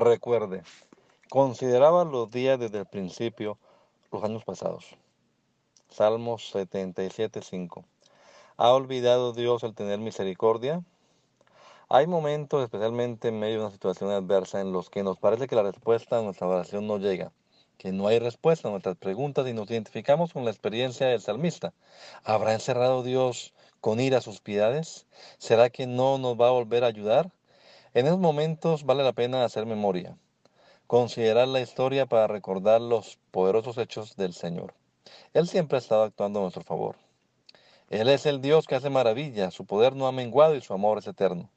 Recuerde, consideraba los días desde el principio, los años pasados. Salmos 77.5. ¿Ha olvidado Dios el tener misericordia? Hay momentos, especialmente en medio de una situación adversa, en los que nos parece que la respuesta a nuestra oración no llega, que no hay respuesta a nuestras preguntas y nos identificamos con la experiencia del salmista. ¿Habrá encerrado Dios con ira sus piedades? ¿Será que no nos va a volver a ayudar? En esos momentos vale la pena hacer memoria, considerar la historia para recordar los poderosos hechos del Señor. Él siempre ha estado actuando a nuestro favor. Él es el Dios que hace maravillas, su poder no ha menguado y su amor es eterno.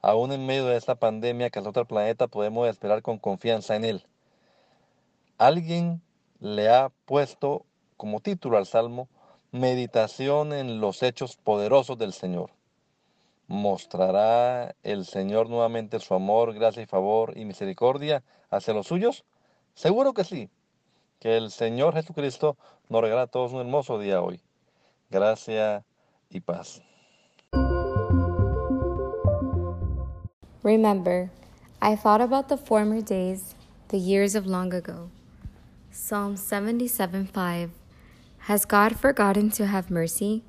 Aún en medio de esta pandemia que azota el planeta podemos esperar con confianza en Él. Alguien le ha puesto como título al Salmo, Meditación en los hechos poderosos del Señor. ¿Mostrará el Señor nuevamente su amor, gracia y favor y misericordia hacia los suyos? Seguro que sí. Que el Señor Jesucristo nos regala a todos un hermoso día hoy. Gracia y paz. Remember, I thought about the former days, the years of long ago. Psalm 77 5. Has God forgotten to have mercy?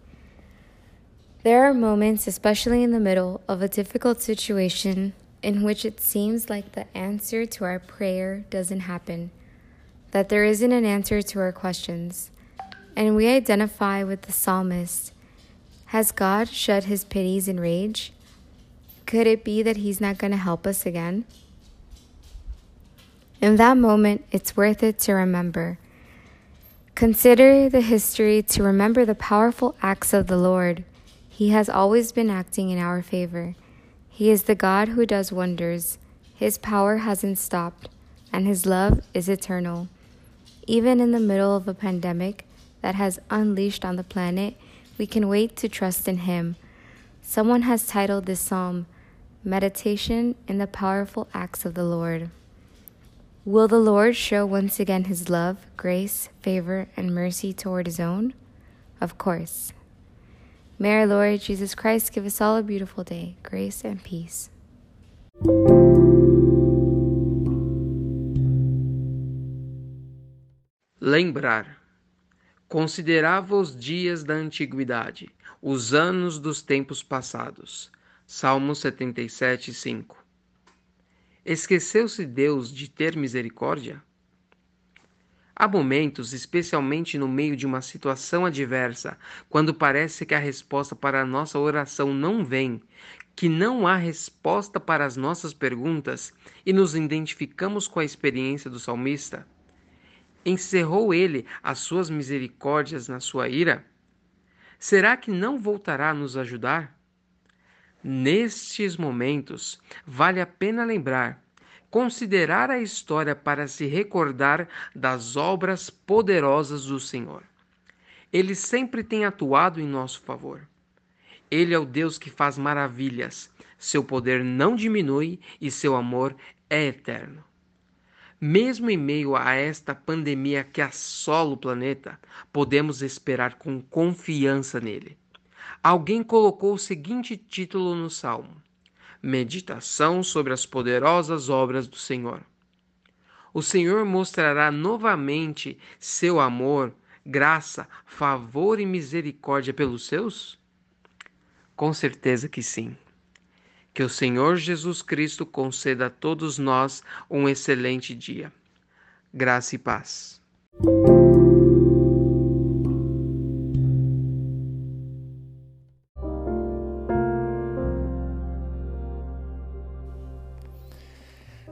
There are moments, especially in the middle of a difficult situation, in which it seems like the answer to our prayer doesn't happen, that there isn't an answer to our questions. And we identify with the psalmist Has God shed his pities in rage? Could it be that he's not going to help us again? In that moment, it's worth it to remember. Consider the history to remember the powerful acts of the Lord he has always been acting in our favor. He is the God who does wonders. His power hasn't stopped, and His love is eternal. Even in the middle of a pandemic that has unleashed on the planet, we can wait to trust in Him. Someone has titled this psalm, Meditation in the Powerful Acts of the Lord. Will the Lord show once again His love, grace, favor, and mercy toward His own? Of course. May our Lord Jesus Christ give us all a beautiful day, grace and peace. Lembrar. Considerava os dias da antiguidade, os anos dos tempos passados. Salmo 77, 5. Esqueceu-se Deus de ter misericórdia? Há momentos, especialmente no meio de uma situação adversa, quando parece que a resposta para a nossa oração não vem, que não há resposta para as nossas perguntas e nos identificamos com a experiência do salmista. Encerrou ele as suas misericórdias na sua ira? Será que não voltará a nos ajudar? Nestes momentos, vale a pena lembrar considerar a história para se recordar das obras poderosas do Senhor. Ele sempre tem atuado em nosso favor. Ele é o Deus que faz maravilhas. Seu poder não diminui e seu amor é eterno. Mesmo em meio a esta pandemia que assola o planeta, podemos esperar com confiança nele. Alguém colocou o seguinte título no salmo: meditação sobre as poderosas obras do Senhor. O Senhor mostrará novamente seu amor, graça, favor e misericórdia pelos seus? Com certeza que sim. Que o Senhor Jesus Cristo conceda a todos nós um excelente dia. Graça e paz.